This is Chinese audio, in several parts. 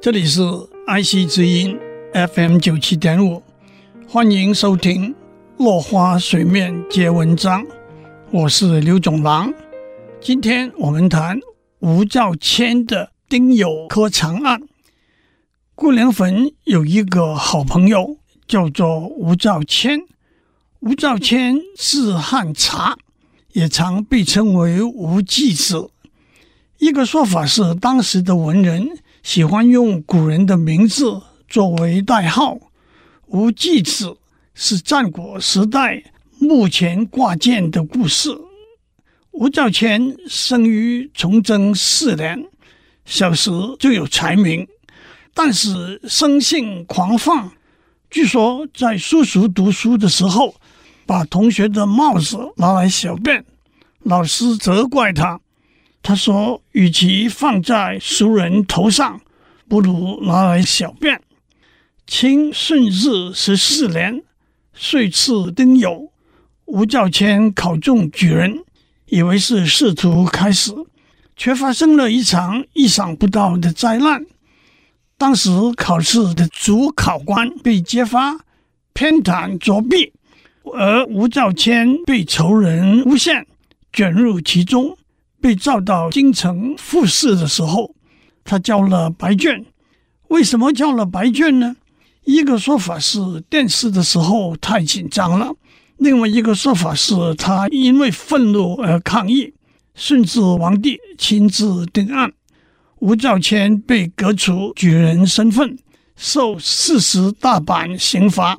这里是爱惜之音 FM 九七点五，欢迎收听《落花水面皆文章》，我是刘总郎。今天我们谈吴兆谦的丁酉科长案。顾良坟有一个好朋友，叫做吴兆谦。吴兆谦字汉察，也常被称为吴季子。一个说法是，当时的文人喜欢用古人的名字作为代号。吴季子是战国时代墓前挂剑的故事。吴兆谦生于崇祯四年，小时就有才名。但是生性狂放，据说在叔叔读书的时候，把同学的帽子拿来小便，老师责怪他。他说：“与其放在熟人头上，不如拿来小便。”清顺治十四年，岁次丁酉，吴兆谦考中举人，以为是仕途开始，却发生了一场意想不到的灾难。当时考试的主考官被揭发偏袒作弊，而吴兆谦被仇人诬陷，卷入其中，被召到京城复试的时候，他交了白卷。为什么交了白卷呢？一个说法是殿试的时候太紧张了，另外一个说法是他因为愤怒而抗议，顺治皇帝亲自定案。吴兆谦被革除举人身份，受四十大板刑罚，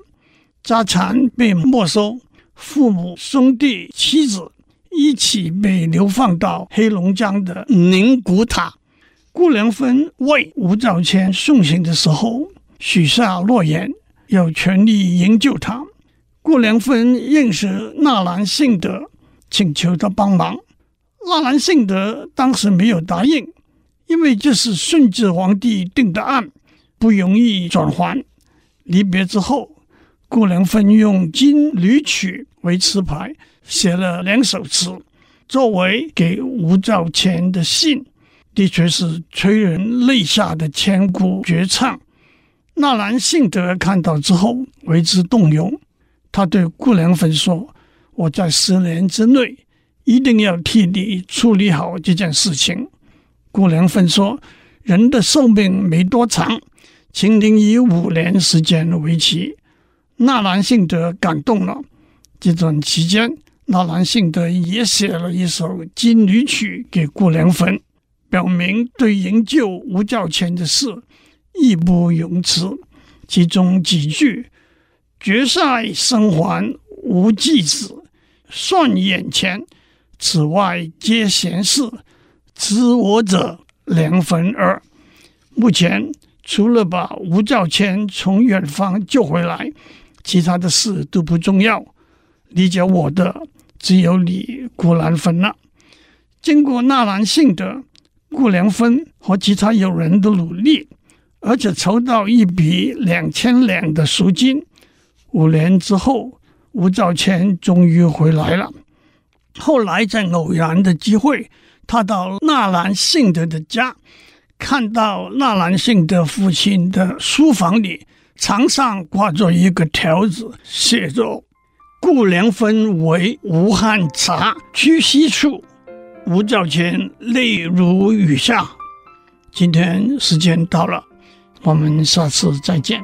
家产被没收，父母、兄弟、妻子一起被流放到黑龙江的宁古塔。顾良芬为吴兆谦送行的时候，许下诺言，要全力营救他。顾良芬认识纳兰性德，请求他帮忙。纳兰性德当时没有答应。因为这是顺治皇帝定的案，不容易转还。离别之后，顾良芬用《金缕曲》为词牌，写了两首词，作为给吴兆谦的信，的确是催人泪下的千古绝唱。纳兰性德看到之后为之动容，他对顾良坟说：“我在十年之内一定要替你处理好这件事情。”顾良坟说：“人的寿命没多长，请您以五年时间为期。”纳兰性德感动了。这段期间，纳兰性德也写了一首《金缕曲》给顾良坟，表明对营救吴兆谦的事义不容辞。其中几句：“绝塞生还吴季子，算眼前，此外皆闲事。”知我者良坟耳。目前除了把吴兆谦从远方救回来，其他的事都不重要。理解我的只有你顾良坟了。经过纳兰性德、顾良芬和其他友人的努力，而且筹到一笔两千两的赎金。五年之后，吴兆谦终于回来了。后来在偶然的机会。他到纳兰性德的家，看到纳兰性德父亲的书房里，墙上挂着一个条子，写着“顾良芬为吴汉察居西处”。五角钱泪如雨下。今天时间到了，我们下次再见。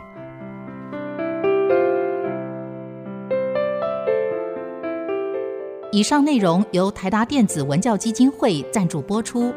以上内容由台达电子文教基金会赞助播出。